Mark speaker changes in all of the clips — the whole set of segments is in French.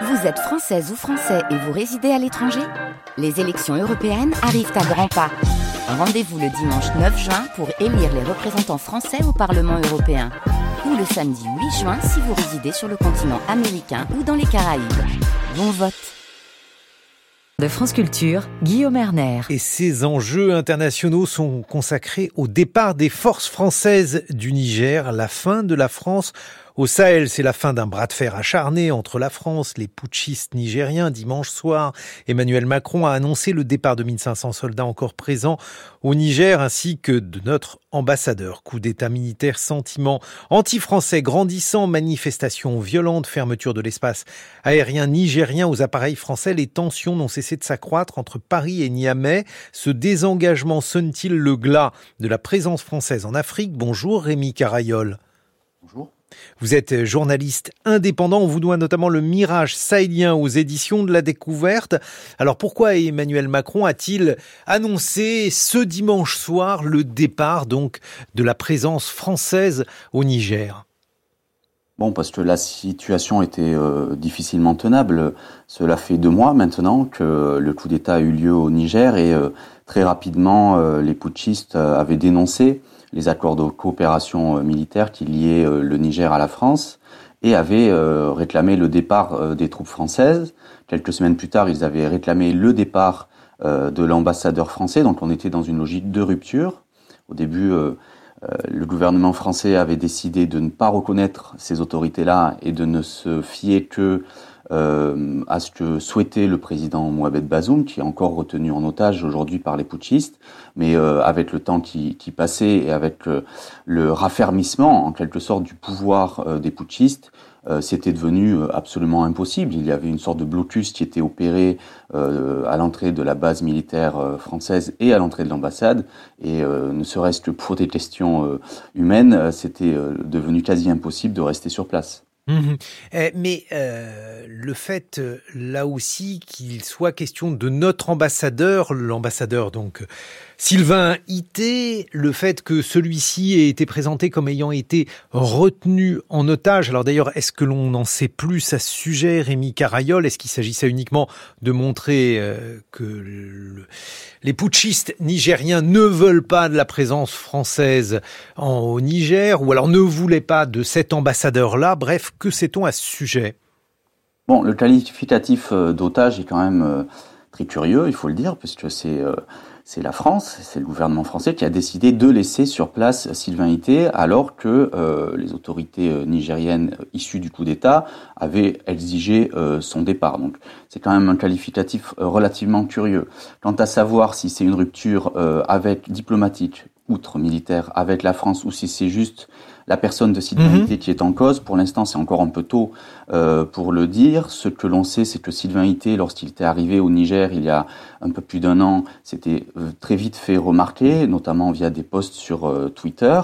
Speaker 1: Vous êtes française ou français et vous résidez à l'étranger Les élections européennes arrivent à grands pas. Rendez-vous le dimanche 9 juin pour élire les représentants français au Parlement européen. Ou le samedi 8 juin si vous résidez sur le continent américain ou dans les Caraïbes. Bon vote
Speaker 2: de France Culture, Guillaume Erner.
Speaker 3: Et ces enjeux internationaux sont consacrés au départ des forces françaises du Niger, la fin de la France au Sahel, c'est la fin d'un bras de fer acharné entre la France, les putschistes nigériens. Dimanche soir, Emmanuel Macron a annoncé le départ de 1500 soldats encore présents au Niger, ainsi que de notre ambassadeur. Coup d'état militaire, sentiment anti-français grandissant, manifestations violentes, fermeture de l'espace aérien nigérien aux appareils français. Les tensions n'ont cessé de s'accroître entre Paris et Niamey. Ce désengagement sonne-t-il le glas de la présence française en Afrique? Bonjour Rémi Carayol.
Speaker 4: Bonjour.
Speaker 3: Vous êtes journaliste indépendant, on vous doit notamment le Mirage sahélien aux éditions de la découverte. Alors pourquoi Emmanuel Macron a-t-il annoncé ce dimanche soir le départ donc de la présence française au Niger?
Speaker 4: Bon, parce que la situation était euh, difficilement tenable. Cela fait deux mois maintenant que le coup d'État a eu lieu au Niger et euh, très rapidement euh, les putschistes avaient dénoncé les accords de coopération euh, militaire qui liaient euh, le Niger à la France et avaient euh, réclamé le départ des troupes françaises. Quelques semaines plus tard, ils avaient réclamé le départ de l'ambassadeur français, donc on était dans une logique de rupture. Au début, le gouvernement français avait décidé de ne pas reconnaître ces autorités-là et de ne se fier que euh, à ce que souhaitait le président Mohamed Bazoum, qui est encore retenu en otage aujourd'hui par les putschistes, mais euh, avec le temps qui, qui passait et avec euh, le raffermissement en quelque sorte du pouvoir euh, des putschistes, c'était devenu absolument impossible. Il y avait une sorte de blocus qui était opéré à l'entrée de la base militaire française et à l'entrée de l'ambassade, et ne serait-ce que pour des questions humaines, c'était devenu quasi impossible de rester sur place.
Speaker 3: Mmh eh, mais euh, le fait, euh, là aussi, qu'il soit question de notre ambassadeur, l'ambassadeur donc Sylvain Ité, le fait que celui-ci ait été présenté comme ayant été retenu en otage. Alors d'ailleurs, est-ce que l'on en sait plus à ce sujet, Rémi Carayol Est-ce qu'il s'agissait uniquement de montrer euh, que les putschistes nigériens ne veulent pas de la présence française en, au Niger, ou alors ne voulaient pas de cet ambassadeur-là? Bref, que sait-on à ce sujet?
Speaker 4: Bon, le qualificatif euh, d'otage est quand même euh, très curieux, il faut le dire, puisque c'est c'est la France, c'est le gouvernement français qui a décidé de laisser sur place Sylvain Ité alors que euh, les autorités euh, nigériennes issues du coup d'État avaient exigé euh, son départ. Donc c'est quand même un qualificatif relativement curieux. Quant à savoir si c'est une rupture avec diplomatique, outre militaire, avec la France ou si c'est juste la personne de Ité mhm. qui est en cause. Pour l'instant, c'est encore un peu tôt euh, pour le dire. Ce que l'on sait, c'est que Sylvain Ité, lorsqu'il était arrivé au Niger il y a un peu plus d'un an, s'était euh, très vite fait remarquer, notamment via des posts sur euh, Twitter,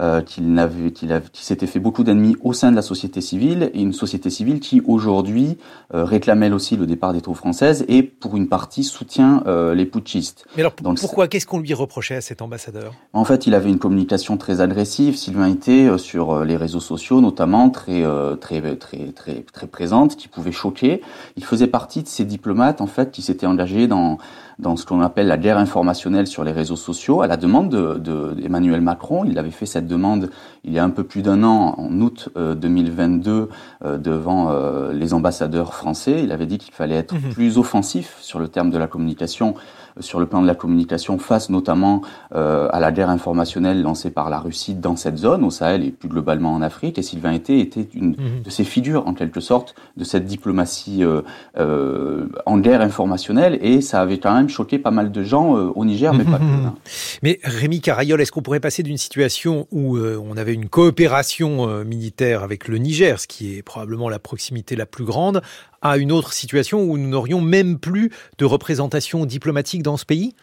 Speaker 4: euh, qu'il s'était fait beaucoup d'ennemis au sein de la société civile et une société civile qui aujourd'hui réclame elle aussi le départ des troupes françaises et pour une partie soutient les putschistes.
Speaker 3: Mais alors pourquoi Qu'est-ce qu'on lui reprochait à cet ambassadeur?
Speaker 4: En fait, il avait une communication très agressive. Sylvain Ité sur les réseaux sociaux, notamment très très très très très, présente, qui pouvait choquer. Il faisait partie de ces diplomates en fait qui s'étaient engagés dans dans ce qu'on appelle la guerre informationnelle sur les réseaux sociaux, à la demande de, Macron. Il avait fait cette demande il y a un peu plus d'un an, en août 2022, euh, euh, devant euh, les ambassadeurs français. Il avait dit qu'il fallait être mmh plus offensif sur le terme de la communication sur le plan de la communication face notamment euh, à la guerre informationnelle lancée par la Russie dans cette zone, au Sahel et plus globalement en Afrique. Et Sylvain Été était une mhm. de ces figures, en quelque sorte, de cette diplomatie euh, euh, en guerre informationnelle. Et ça avait quand même choqué pas mal de gens au Niger, mais pas que. Hein.
Speaker 3: Mais Rémi Carayol, est-ce qu'on pourrait passer d'une situation où on avait une coopération militaire avec le Niger, ce qui est probablement la proximité la plus grande, à une autre situation où nous n'aurions même plus de représentation diplomatique dans ce pays?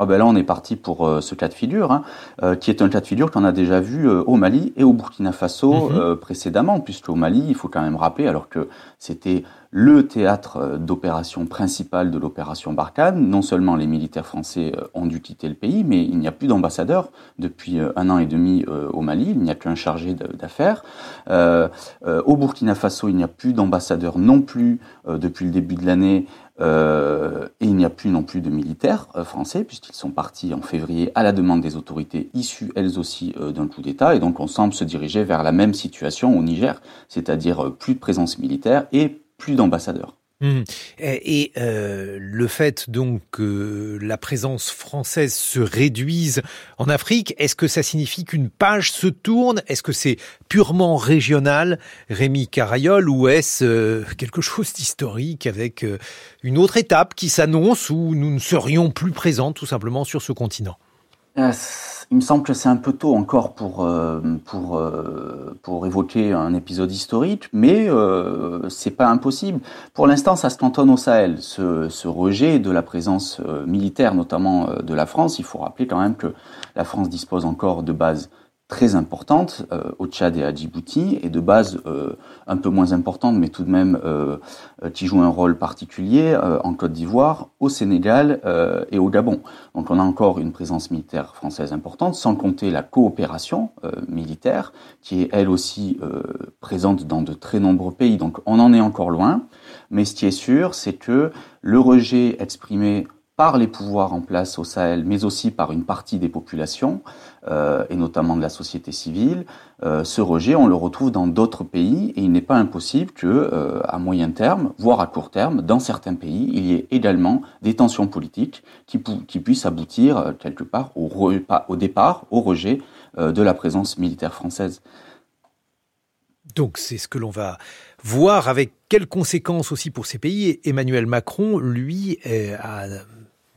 Speaker 4: Ah ben là, on est parti pour euh, ce cas de figure, hein, euh, qui est un cas de figure qu'on a déjà vu euh, au Mali et au Burkina Faso mhm. précédemment, puisque au Mali, il faut quand même rappeler, alors que c'était le théâtre d'opération principal de l'opération Barkhane, non seulement les militaires français ont dû quitter le pays, mais il n'y a plus d'ambassadeur depuis un an et demi au Mali, il n'y a qu'un chargé d'affaires. au Burkina Faso, il n'y a plus d'ambassadeur non plus depuis le début de l'année. Euh, et il n'y a plus non plus de militaires euh, français, puisqu'ils sont partis en février à la demande des autorités issues elles aussi euh, d'un coup d'État. Et donc on semble se diriger vers la même situation au Niger, c'est-à-dire plus de présence militaire et plus d'ambassadeurs.
Speaker 3: Mmh. Et, euh, le fait donc que la présence française se réduise en Afrique, est-ce que ça signifie qu'une page se tourne? Est-ce que c'est purement régional, Rémi Carayol, ou est-ce euh, quelque chose d'historique avec euh, une autre étape qui s'annonce où nous ne serions plus présents tout simplement sur ce continent?
Speaker 4: Il me semble que c'est un peu tôt encore pour, euh, pour, euh, pour évoquer un épisode historique, mais euh, c'est pas impossible. Pour l'instant, ça se cantonne au Sahel. Ce, ce rejet de la présence euh, militaire, notamment de la France, il faut rappeler quand même que la France dispose encore de bases très importante euh, au Tchad et à Djibouti, et de base euh, un peu moins importante, mais tout de même euh, qui joue un rôle particulier en Côte d'Ivoire, au Sénégal et au Gabon. Donc on a encore une présence militaire française importante, sans compter la coopération militaire, qui est elle aussi présente dans de très nombreux pays. Donc on en est encore loin, mais ce qui est sûr, c'est que le rejet exprimé par les pouvoirs en place au Sahel, mais aussi par une partie des populations, euh, et notamment de la société civile, euh, ce rejet, on le retrouve dans d'autres pays, et il n'est pas impossible que, euh, à moyen terme, voire à court terme, dans certains pays, il y ait également des tensions politiques qui, puissent aboutir quelque part au, au départ, au rejet de la présence militaire française.
Speaker 3: Donc c'est ce que l'on va voir avec quelles conséquences aussi pour ces pays. Emmanuel Macron, lui, a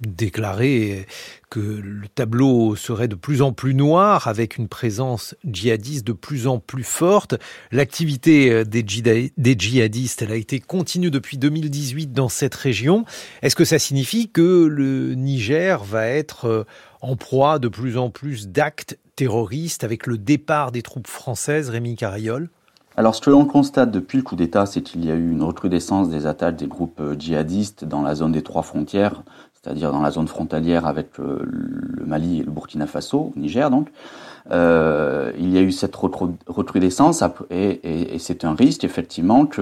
Speaker 3: déclaré que le tableau serait de plus en plus noir avec une présence djihadiste de plus en plus forte. L'activité des, djihadistes, elle a été continue depuis 2018 dans cette région. Est-ce que ça signifie que le Niger va être euh, en proie de plus en plus d'actes terroristes avec le départ des troupes françaises, Rémi Carriol
Speaker 4: alors, ce que l'on constate depuis le coup d'État, c'est qu'il y a eu une recrudescence des attaques des groupes euh, djihadistes dans la zone des trois frontières, c'est-à-dire dans la zone frontalière avec euh, le Mali et le Burkina Faso, Niger donc. Euh, il y a eu cette recrudescence et, c'est un risque effectivement que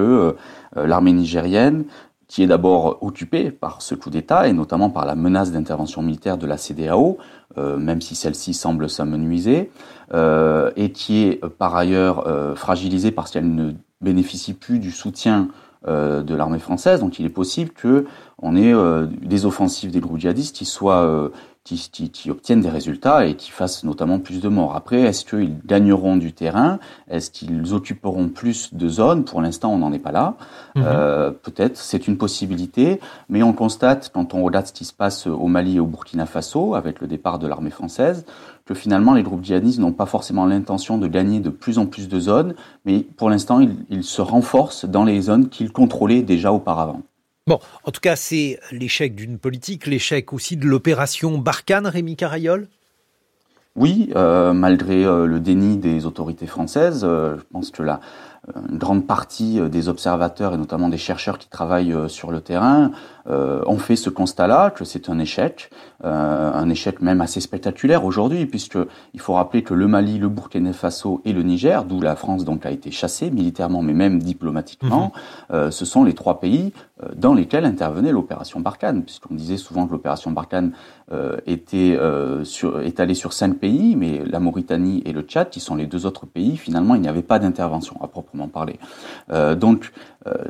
Speaker 4: euh, l'armée nigérienne, qui est d'abord occupée par ce coup d'État et notamment par la menace d'intervention militaire de la CDAO, euh, même si celle-ci semble s'amenuiser, euh, et qui est par ailleurs fragilisée parce qu'elle ne bénéficie plus du soutien euh, de l'armée française. Donc il est possible que on ait euh, des offensives des groupes djihadistes qui soient euh, qui, qui, qui, obtiennent des résultats et qui fassent notamment plus de morts. Après, est-ce qu'ils gagneront du terrain? Est-ce qu'ils occuperont plus de zones? Pour l'instant, on n'en est pas là. Mhm. Euh, Peut-être, c'est une possibilité, mais on constate quand on regarde ce qui se passe au Mali et au Burkina Faso avec le départ de l'armée française que finalement les groupes djihadistes n'ont pas forcément l'intention de gagner de plus en plus de zones, mais pour l'instant ils, se renforcent dans les zones qu'ils contrôlaient déjà auparavant.
Speaker 3: Bon, en tout cas, c'est l'échec d'une politique, l'échec aussi de l'opération Barkhane, Rémi Carayol
Speaker 4: Oui, euh, malgré euh, le déni des autorités françaises, euh, je pense que la, une grande partie des observateurs et notamment des chercheurs qui travaillent sur le terrain euh, ont fait ce constat-là que c'est un échec, euh, un échec même assez spectaculaire aujourd'hui, puisque il faut rappeler que le Mali, le Burkina Faso et le Niger, d'où la France donc a été chassée militairement, mais même diplomatiquement, mhm. euh, ce sont les trois pays euh, dans lesquels intervenait l'opération Barkhane, puisqu'on disait souvent que l'opération Barkhane euh, était euh, sur, étalée sur cinq pays, mais la Mauritanie et le Tchad, qui sont les deux autres pays, finalement, il n'y avait pas d'intervention à proprement parler. donc,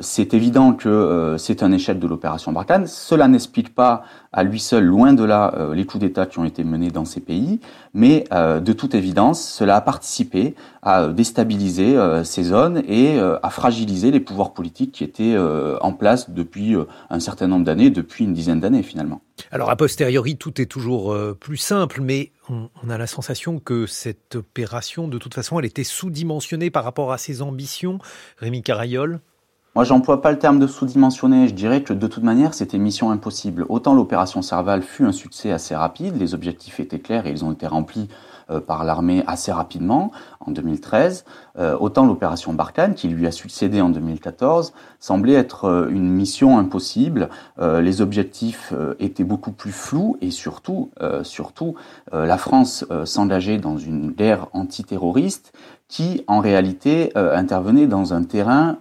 Speaker 4: c'est évident que c'est un échec de l'opération Barkhane cela n'explique pas à lui seul, loin de là, euh, les coups d'État qui ont été menés dans ces pays, mais euh, de toute évidence, cela a participé à déstabiliser euh, ces zones et à fragiliser les pouvoirs politiques qui étaient en place depuis un certain nombre d'années, depuis une dizaine d'années finalement.
Speaker 3: Alors a posteriori, tout est toujours plus simple, mais on, a la sensation que cette opération, de toute façon, elle était sous-dimensionnée par rapport à ses ambitions. Rémi Carayol
Speaker 4: moi, j'emploie pas le terme de sous-dimensionné. Je dirais que de toute manière, c'était mission impossible. Autant l'opération Serval fut un succès assez rapide, les objectifs étaient clairs et ils ont été remplis euh, par l'armée assez rapidement en 2013. Euh, autant l'opération Barkhane, qui lui a succédé en 2014, semblait être euh, une mission impossible. les objectifs étaient beaucoup plus flous et surtout, surtout, la France s'engageait dans une guerre antiterroriste qui, en réalité, intervenait dans un terrain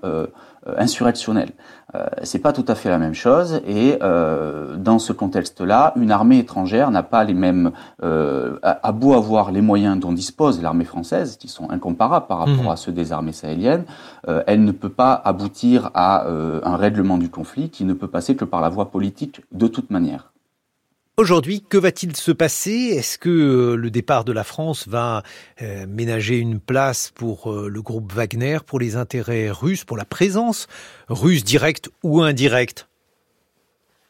Speaker 4: euh, insurrectionnel. Euh, c'est pas tout à fait la même chose et euh, dans ce contexte-là, une armée étrangère n'a pas les mêmes euh, à, beau avoir les moyens dont dispose l'armée française, qui sont incomparables par rapport mmh. à ceux des armées sahéliennes, euh, elle ne peut pas aboutir à un règlement du conflit qui ne peut passer que par la voie politique de toute manière.
Speaker 3: Aujourd'hui, que va-t-il se passer? Est-ce que euh, le départ de la France va euh, ménager une place pour euh, le groupe Wagner, pour les intérêts russes, pour la présence russe directe ou indirecte?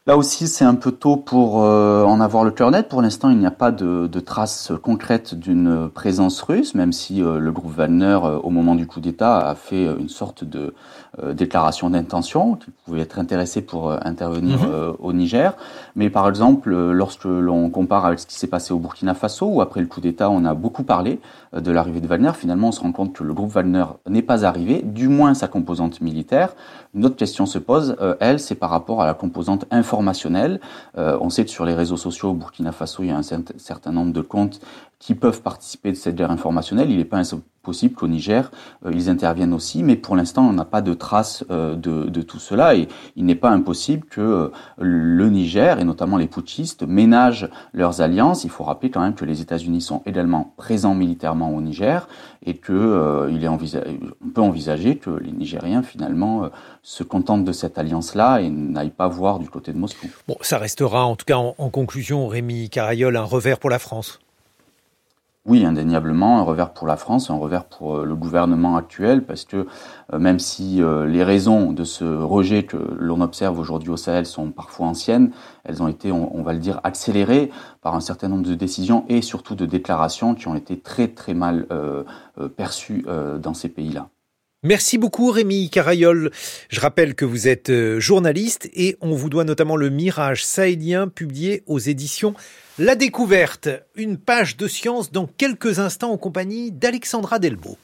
Speaker 4: Là aussi, c'est un peu tôt pour en avoir le cœur net. Pour l'instant, il n'y a pas de, de traces concrètes d'une présence russe, même si le groupe Wagner, au moment du coup d'État, a fait une sorte de déclaration d'intention, qu'il pouvait être intéressé pour intervenir mhm. au Niger. Mais par exemple, euh, lorsque l'on compare avec ce qui s'est passé au Burkina Faso, où après le coup d'État, on a beaucoup parlé euh, de l'arrivée de Wagner, finalement, on se rend compte que le groupe Wagner n'est pas arrivé, du moins sa composante militaire. Une autre question se pose, euh, elle, c'est par rapport à la composante informationnelle. on sait que sur les réseaux sociaux au Burkina Faso, il y a un certain nombre de comptes qui peuvent participer de cette guerre informationnelle. Il n'est pas possible qu'au Niger, euh, ils interviennent aussi, mais pour l'instant, on n'a pas de traces euh, de, tout cela et il n'est pas impossible que euh, le Niger, et notamment les putschistes, ménagent leurs alliances. Il faut rappeler quand même que les États-Unis sont également présents militairement au Niger et que il est on peut envisager que les Nigériens, finalement, se contentent de cette alliance-là et n'aillent pas voir du côté de Moscou.
Speaker 3: Bon, ça restera, en tout cas en, en conclusion, Rémi Carayol, un revers pour la France.
Speaker 4: Oui, indéniablement, un revers pour la France, un revers pour euh, le gouvernement actuel, parce que euh, même si euh, les raisons de ce rejet que l'on observe aujourd'hui au Sahel sont parfois anciennes, elles ont été, on, va le dire, accélérées par un certain nombre de décisions et surtout de déclarations qui ont été très très mal perçues dans ces pays-là.
Speaker 3: Merci beaucoup Rémi Carayol. Je rappelle que vous êtes journaliste et on vous doit notamment le Mirage sahélien publié aux éditions La Découverte. Une page de science dans quelques instants en compagnie d'Alexandra Delbo.